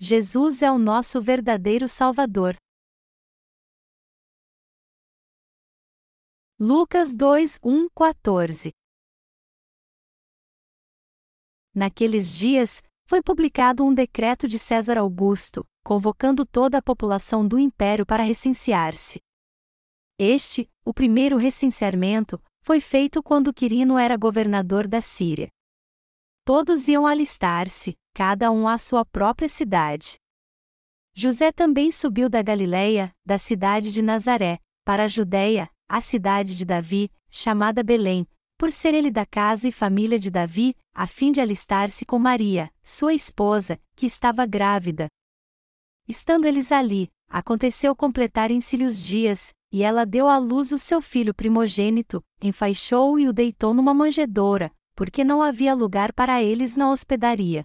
Jesus é o nosso verdadeiro Salvador. Lucas 2, 1, 14 Naqueles dias, foi publicado um decreto de César Augusto, convocando toda a população do império para recensear-se. Este, o primeiro recenseamento, foi feito quando Quirino era governador da Síria. Todos iam alistar-se, cada um à sua própria cidade. José também subiu da Galiléia, da cidade de Nazaré, para a Judéia, a cidade de Davi, chamada Belém, por ser ele da casa e família de Davi, a fim de alistar-se com Maria, sua esposa, que estava grávida. Estando eles ali, aconteceu completarem-se-lhe os dias, e ela deu à luz o seu filho primogênito, enfaixou-o e o deitou numa manjedoura, porque não havia lugar para eles na hospedaria.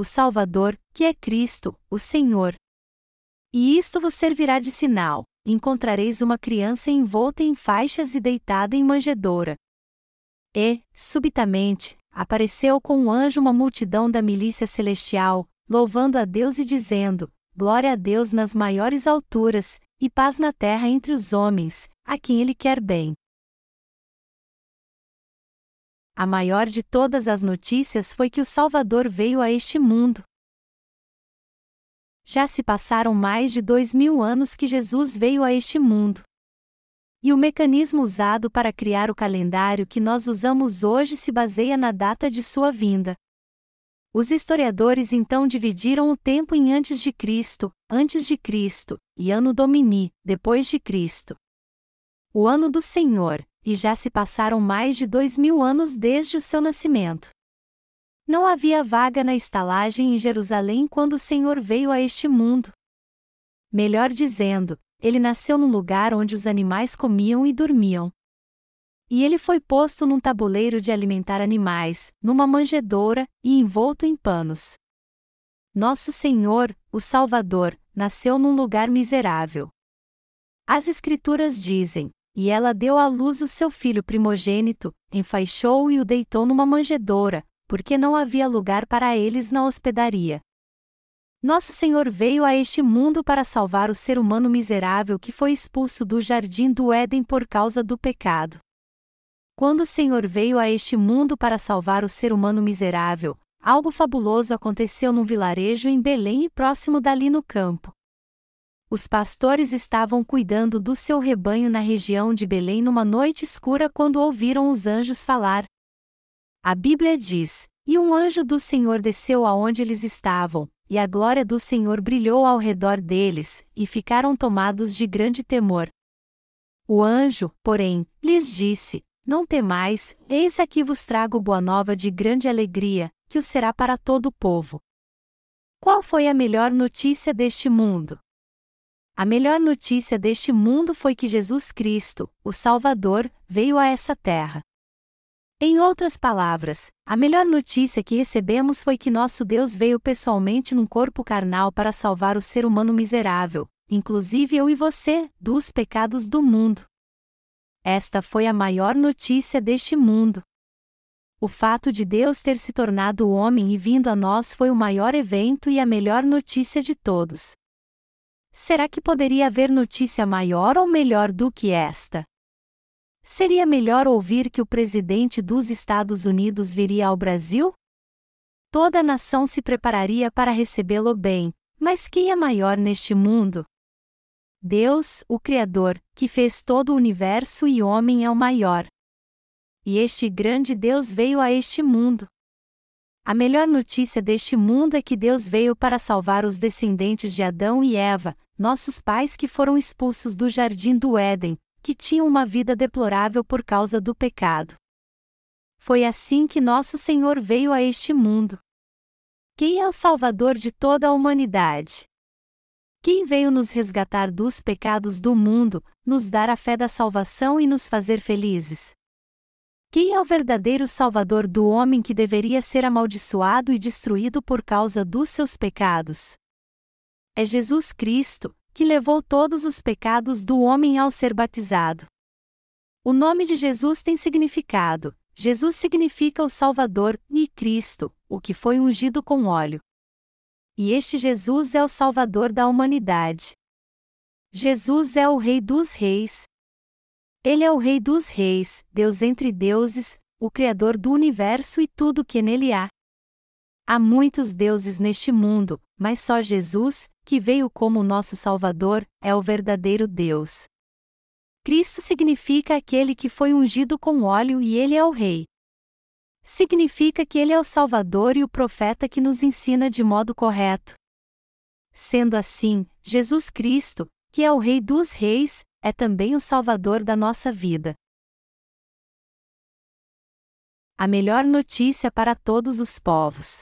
o Salvador, que é Cristo, o Senhor. E isto vos servirá de sinal: encontrareis uma criança envolta em faixas e deitada em manjedoura. E, subitamente, apareceu com um anjo uma multidão da milícia celestial, louvando a Deus e dizendo: Glória a Deus nas maiores alturas, e paz na terra entre os homens, a quem Ele quer bem. A maior de todas as notícias foi que o Salvador veio a este mundo. Já se passaram mais de dois mil anos que Jesus veio a este mundo. E o mecanismo usado para criar o calendário que nós usamos hoje se baseia na data de sua vinda. Os historiadores então dividiram o tempo em antes de Cristo, antes de Cristo, e ano Domini, depois de Cristo. O ano do Senhor, e já se passaram mais de dois mil anos desde o seu nascimento. Não havia vaga na estalagem em Jerusalém quando o Senhor veio a este mundo. Melhor dizendo, ele nasceu num lugar onde os animais comiam e dormiam. E ele foi posto num tabuleiro de alimentar animais, numa manjedoura e envolto em panos. Nosso Senhor, o Salvador, nasceu num lugar miserável. As Escrituras dizem: e ela deu à luz o seu filho primogênito, enfaixou-o e o deitou numa manjedoura, porque não havia lugar para eles na hospedaria. Nosso Senhor veio a este mundo para salvar o ser humano miserável que foi expulso do jardim do Éden por causa do pecado. Quando o Senhor veio a este mundo para salvar o ser humano miserável, algo fabuloso aconteceu num vilarejo em Belém e próximo dali no campo. Os pastores estavam cuidando do seu rebanho na região de Belém numa noite escura quando ouviram os anjos falar. A Bíblia diz: E um anjo do Senhor desceu aonde eles estavam, e a glória do Senhor brilhou ao redor deles, e ficaram tomados de grande temor. O anjo, porém, lhes disse: Não temais, eis aqui vos trago boa nova de grande alegria, que o será para todo o povo. Qual foi a melhor notícia deste mundo? A melhor notícia deste mundo foi que Jesus Cristo, o Salvador, veio a essa terra. Em outras palavras, a melhor notícia que recebemos foi que nosso Deus veio pessoalmente num corpo carnal para salvar o ser humano miserável, inclusive eu e você, dos pecados do mundo. Esta foi a maior notícia deste mundo. O fato de Deus ter se tornado homem e vindo a nós foi o maior evento e a melhor notícia de todos. Será que poderia haver notícia maior ou melhor do que esta? Seria melhor ouvir que o presidente dos Estados Unidos viria ao Brasil? Toda a nação se prepararia para recebê-lo bem, mas quem é maior neste mundo? Deus, o Criador, que fez todo o universo e homem é o maior. E este grande Deus veio a este mundo. A melhor notícia deste mundo é que Deus veio para salvar os descendentes de Adão e Eva, nossos pais que foram expulsos do jardim do Éden, que tinham uma vida deplorável por causa do pecado. Foi assim que nosso Senhor veio a este mundo. Quem é o Salvador de toda a humanidade? Quem veio nos resgatar dos pecados do mundo, nos dar a fé da salvação e nos fazer felizes? Quem é o verdadeiro Salvador do homem que deveria ser amaldiçoado e destruído por causa dos seus pecados? É Jesus Cristo, que levou todos os pecados do homem ao ser batizado. O nome de Jesus tem significado. Jesus significa o Salvador, e Cristo, o que foi ungido com óleo e este Jesus é o Salvador da humanidade. Jesus é o Rei dos Reis. Ele é o Rei dos Reis, Deus entre deuses, o Criador do universo e tudo que nele há. Há muitos deuses neste mundo, mas só Jesus, que veio como nosso Salvador, é o verdadeiro Deus. Cristo significa aquele que foi ungido com óleo e ele é o Rei significa que ele é o Salvador e o profeta que nos ensina de modo correto. Sendo assim, Jesus Cristo, que é o Rei dos Reis, é também o Salvador da nossa vida. A melhor notícia para todos os povos.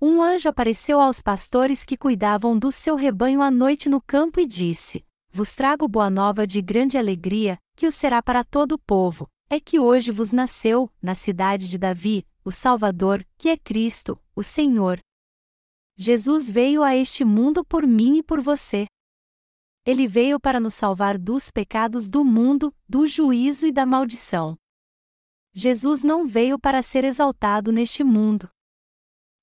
Um anjo apareceu aos pastores que cuidavam do seu rebanho à noite no campo e disse: Vos trago boa nova de grande alegria, que o será para todo o povo é que hoje vos nasceu, na cidade de Davi, o Salvador, que é Cristo, o Senhor. Jesus veio a este mundo por mim e por você. Ele veio para nos salvar dos pecados do mundo, do juízo e da maldição. Jesus não veio para ser exaltado neste mundo.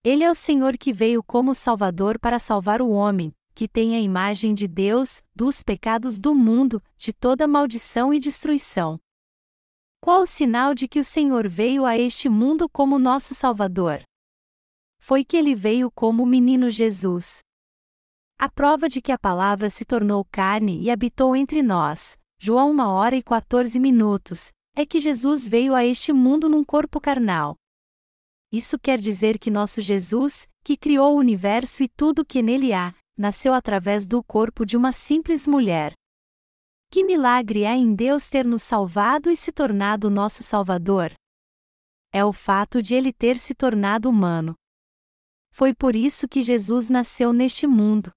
Ele é o Senhor que veio como Salvador para salvar o homem, que tem a imagem de Deus, dos pecados do mundo, de toda maldição e destruição. Qual o sinal de que o Senhor veio a este mundo como nosso Salvador? Foi que ele veio como o menino Jesus. A prova de que a palavra se tornou carne e habitou entre nós, João 1 hora e 14 minutos, é que Jesus veio a este mundo num corpo carnal. Isso quer dizer que nosso Jesus, que criou o universo e tudo o que nele há, nasceu através do corpo de uma simples mulher. Que milagre é em Deus ter nos salvado e se tornado nosso Salvador? É o fato de ele ter se tornado humano. Foi por isso que Jesus nasceu neste mundo.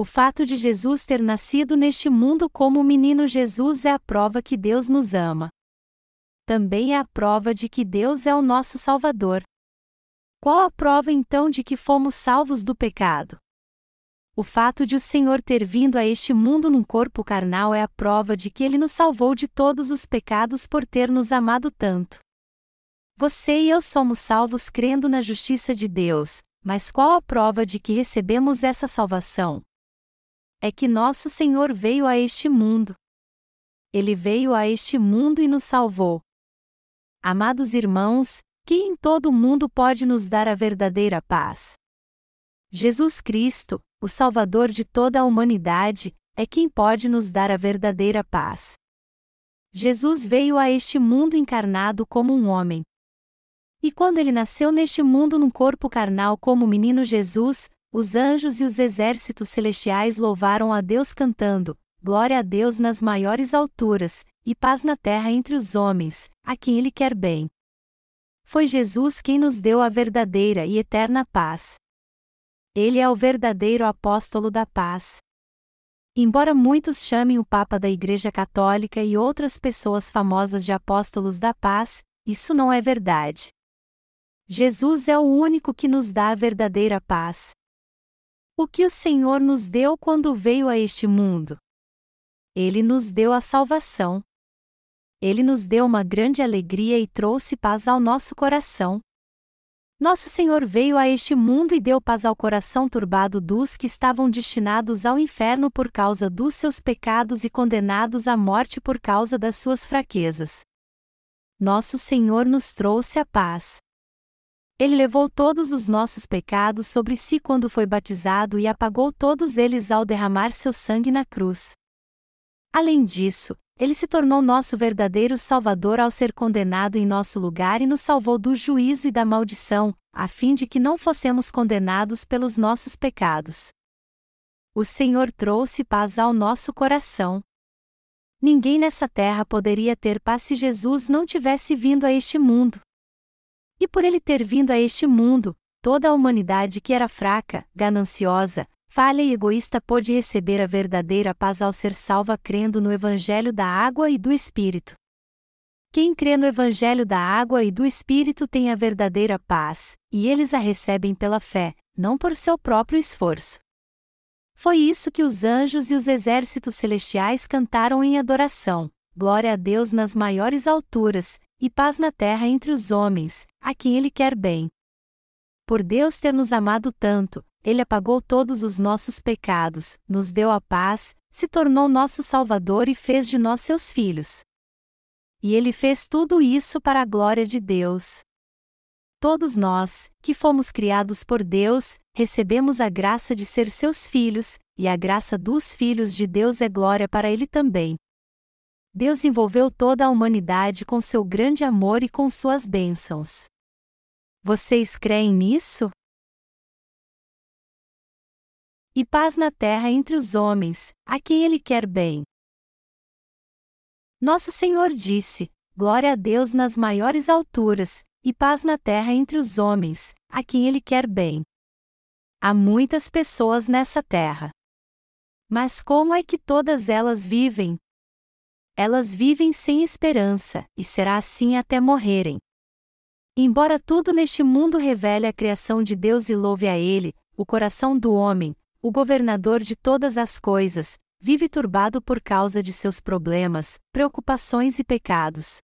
O fato de Jesus ter nascido neste mundo como o menino Jesus é a prova que Deus nos ama. Também é a prova de que Deus é o nosso Salvador. Qual a prova então de que fomos salvos do pecado? O fato de o Senhor ter vindo a este mundo num corpo carnal é a prova de que ele nos salvou de todos os pecados por ter nos amado tanto. Você e eu somos salvos crendo na justiça de Deus, mas qual a prova de que recebemos essa salvação? É que nosso Senhor veio a este mundo. Ele veio a este mundo e nos salvou. Amados irmãos, quem em todo o mundo pode nos dar a verdadeira paz? Jesus Cristo, o Salvador de toda a humanidade, é quem pode nos dar a verdadeira paz. Jesus veio a este mundo encarnado como um homem. E quando ele nasceu neste mundo num corpo carnal como o menino Jesus, os anjos e os exércitos celestiais louvaram a Deus cantando: Glória a Deus nas maiores alturas, e paz na terra entre os homens, a quem Ele quer bem. Foi Jesus quem nos deu a verdadeira e eterna paz. Ele é o verdadeiro apóstolo da paz. Embora muitos chamem o Papa da Igreja Católica e outras pessoas famosas de apóstolos da paz, isso não é verdade. Jesus é o único que nos dá a verdadeira paz. O que o Senhor nos deu quando veio a este mundo? Ele nos deu a salvação. Ele nos deu uma grande alegria e trouxe paz ao nosso coração. Nosso Senhor veio a este mundo e deu paz ao coração turbado dos que estavam destinados ao inferno por causa dos seus pecados e condenados à morte por causa das suas fraquezas. Nosso Senhor nos trouxe a paz. Ele levou todos os nossos pecados sobre si quando foi batizado e apagou todos eles ao derramar seu sangue na cruz. Além disso, ele se tornou nosso verdadeiro Salvador ao ser condenado em nosso lugar e nos salvou do juízo e da maldição, a fim de que não fossemos condenados pelos nossos pecados. O Senhor trouxe paz ao nosso coração. Ninguém nessa terra poderia ter paz se Jesus não tivesse vindo a este mundo. E por ele ter vindo a este mundo, toda a humanidade que era fraca, gananciosa, falha e egoísta pôde receber a verdadeira paz ao ser salva crendo no Evangelho da água e do Espírito. Quem crê no Evangelho da água e do Espírito tem a verdadeira paz, e eles a recebem pela fé, não por seu próprio esforço. Foi isso que os anjos e os exércitos celestiais cantaram em adoração: Glória a Deus nas maiores alturas, e paz na terra entre os homens, a quem Ele quer bem. Por Deus ter nos amado tanto, Ele apagou todos os nossos pecados, nos deu a paz, se tornou nosso Salvador e fez de nós seus filhos. E Ele fez tudo isso para a glória de Deus. Todos nós, que fomos criados por Deus, recebemos a graça de ser seus filhos, e a graça dos filhos de Deus é glória para ele também. Deus envolveu toda a humanidade com seu grande amor e com suas bênçãos. Vocês creem nisso? E paz na terra entre os homens, a quem ele quer bem. Nosso Senhor disse: Glória a Deus nas maiores alturas, e paz na terra entre os homens, a quem Ele quer bem. Há muitas pessoas nessa terra. Mas como é que todas elas vivem? Elas vivem sem esperança, e será assim até morrerem. Embora tudo neste mundo revele a criação de Deus e louve a Ele, o coração do homem, o governador de todas as coisas, vive turbado por causa de seus problemas, preocupações e pecados.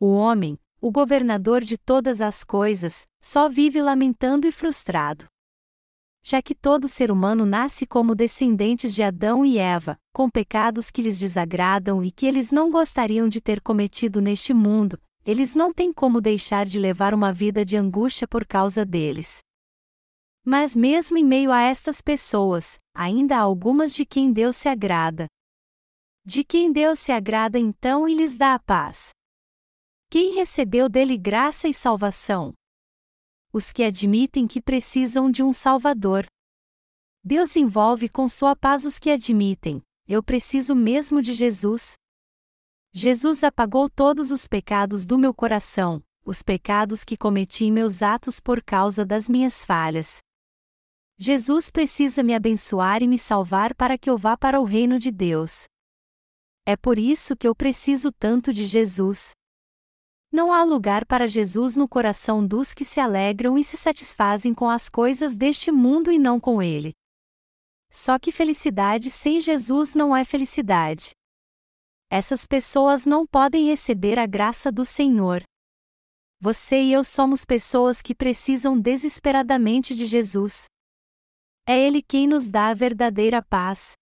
O homem, o governador de todas as coisas, só vive lamentando e frustrado. Já que todo ser humano nasce como descendentes de Adão e Eva, com pecados que lhes desagradam e que eles não gostariam de ter cometido neste mundo, eles não têm como deixar de levar uma vida de angústia por causa deles. Mas mesmo em meio a estas pessoas, ainda há algumas de quem Deus se agrada. De quem Deus se agrada então e lhes dá a paz. Quem recebeu dele graça e salvação? Os que admitem que precisam de um Salvador. Deus envolve com sua paz os que admitem: eu preciso mesmo de Jesus. Jesus apagou todos os pecados do meu coração, os pecados que cometi em meus atos por causa das minhas falhas. Jesus precisa me abençoar e me salvar para que eu vá para o reino de Deus. É por isso que eu preciso tanto de Jesus. Não há lugar para Jesus no coração dos que se alegram e se satisfazem com as coisas deste mundo e não com ele. Só que felicidade sem Jesus não é felicidade. Essas pessoas não podem receber a graça do Senhor. Você e eu somos pessoas que precisam desesperadamente de Jesus. É Ele quem nos dá a verdadeira paz.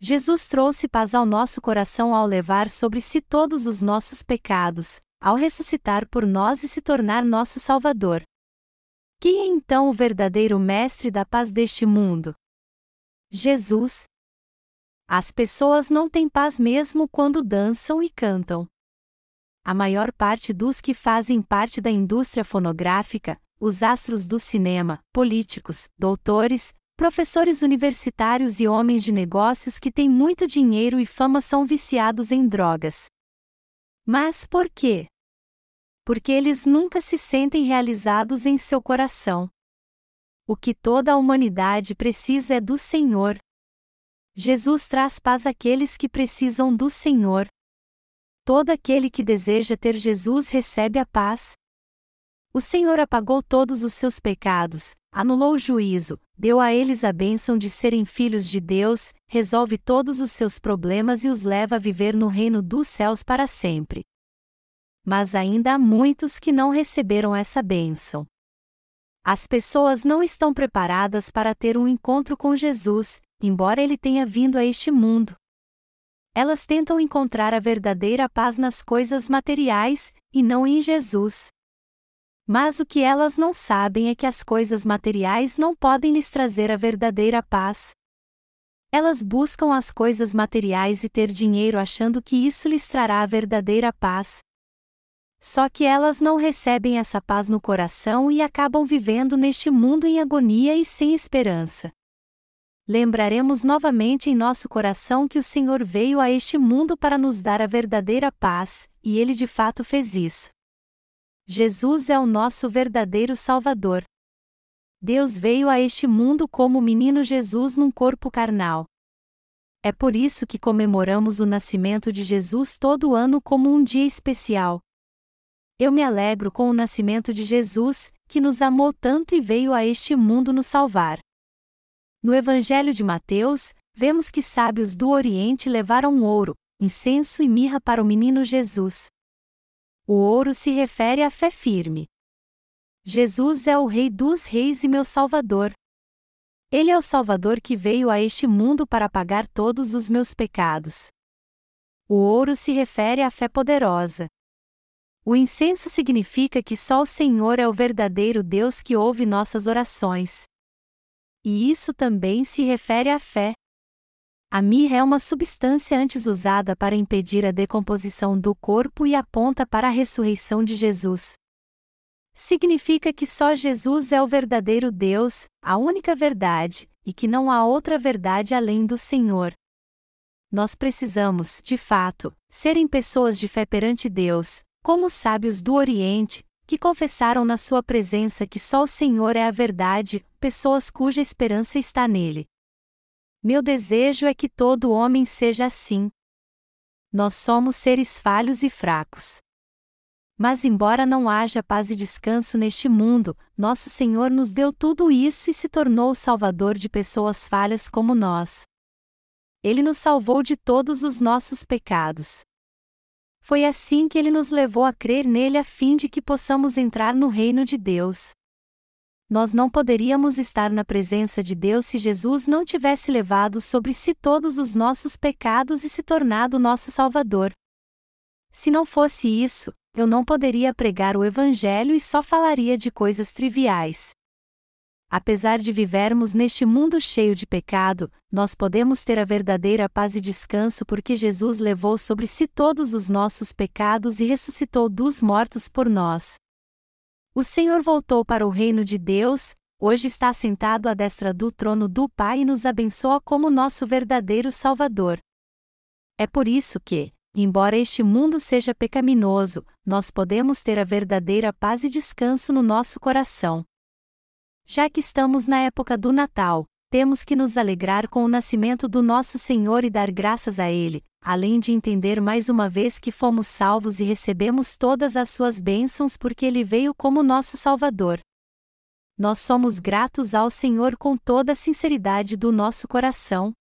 Jesus trouxe paz ao nosso coração ao levar sobre si todos os nossos pecados, ao ressuscitar por nós e se tornar nosso Salvador. Quem é então o verdadeiro Mestre da paz deste mundo? Jesus. As pessoas não têm paz mesmo quando dançam e cantam. A maior parte dos que fazem parte da indústria fonográfica, os astros do cinema, políticos, doutores, professores universitários e homens de negócios que têm muito dinheiro e fama são viciados em drogas. Mas por quê? Porque eles nunca se sentem realizados em seu coração. O que toda a humanidade precisa é do Senhor. Jesus traz paz àqueles que precisam do Senhor. Todo aquele que deseja ter Jesus recebe a paz. O Senhor apagou todos os seus pecados, anulou o juízo, deu a eles a bênção de serem filhos de Deus, resolve todos os seus problemas e os leva a viver no reino dos céus para sempre. Mas ainda há muitos que não receberam essa bênção. As pessoas não estão preparadas para ter um encontro com Jesus, embora ele tenha vindo a este mundo. Elas tentam encontrar a verdadeira paz nas coisas materiais, e não em Jesus. Mas o que elas não sabem é que as coisas materiais não podem lhes trazer a verdadeira paz. Elas buscam as coisas materiais e ter dinheiro achando que isso lhes trará a verdadeira paz. Só que elas não recebem essa paz no coração e acabam vivendo neste mundo em agonia e sem esperança. Lembraremos novamente em nosso coração que o Senhor veio a este mundo para nos dar a verdadeira paz, e ele de fato fez isso. Jesus é o nosso verdadeiro Salvador. Deus veio a este mundo como o menino Jesus num corpo carnal. É por isso que comemoramos o nascimento de Jesus todo ano como um dia especial. Eu me alegro com o nascimento de Jesus, que nos amou tanto e veio a este mundo nos salvar. No Evangelho de Mateus, vemos que sábios do Oriente levaram ouro, incenso e mirra para o menino Jesus. O ouro se refere à fé firme. Jesus é o Rei dos Reis e meu Salvador. Ele é o Salvador que veio a este mundo para pagar todos os meus pecados. O ouro se refere à fé poderosa. O incenso significa que só o Senhor é o verdadeiro Deus que ouve nossas orações. E isso também se refere à fé. A mirra é uma substância antes usada para impedir a decomposição do corpo e aponta para a ressurreição de Jesus. Significa que só Jesus é o verdadeiro Deus, a única verdade, e que não há outra verdade além do Senhor. Nós precisamos, de fato, serem pessoas de fé perante Deus, como os sábios do Oriente, que confessaram na sua presença que só o Senhor é a verdade, pessoas cuja esperança está nele. Meu desejo é que todo homem seja assim. Nós somos seres falhos e fracos. Mas, embora não haja paz e descanso neste mundo, nosso Senhor nos deu tudo isso e se tornou o Salvador de pessoas falhas como nós. Ele nos salvou de todos os nossos pecados. Foi assim que ele nos levou a crer nele a fim de que possamos entrar no reino de Deus. Nós não poderíamos estar na presença de Deus se Jesus não tivesse levado sobre si todos os nossos pecados e se tornado nosso Salvador. Se não fosse isso, eu não poderia pregar o Evangelho e só falaria de coisas triviais. Apesar de vivermos neste mundo cheio de pecado, nós podemos ter a verdadeira paz e descanso porque Jesus levou sobre si todos os nossos pecados e ressuscitou dos mortos por nós. O Senhor voltou para o reino de Deus, hoje está sentado à destra do trono do Pai e nos abençoa como nosso verdadeiro Salvador. É por isso que, embora este mundo seja pecaminoso, nós podemos ter a verdadeira paz e descanso no nosso coração. Já que estamos na época do Natal, temos que nos alegrar com o nascimento do nosso Senhor e dar graças a Ele, além de entender mais uma vez que fomos salvos e recebemos todas as suas bênçãos porque Ele veio como nosso Salvador. Nós somos gratos ao Senhor com toda a sinceridade do nosso coração,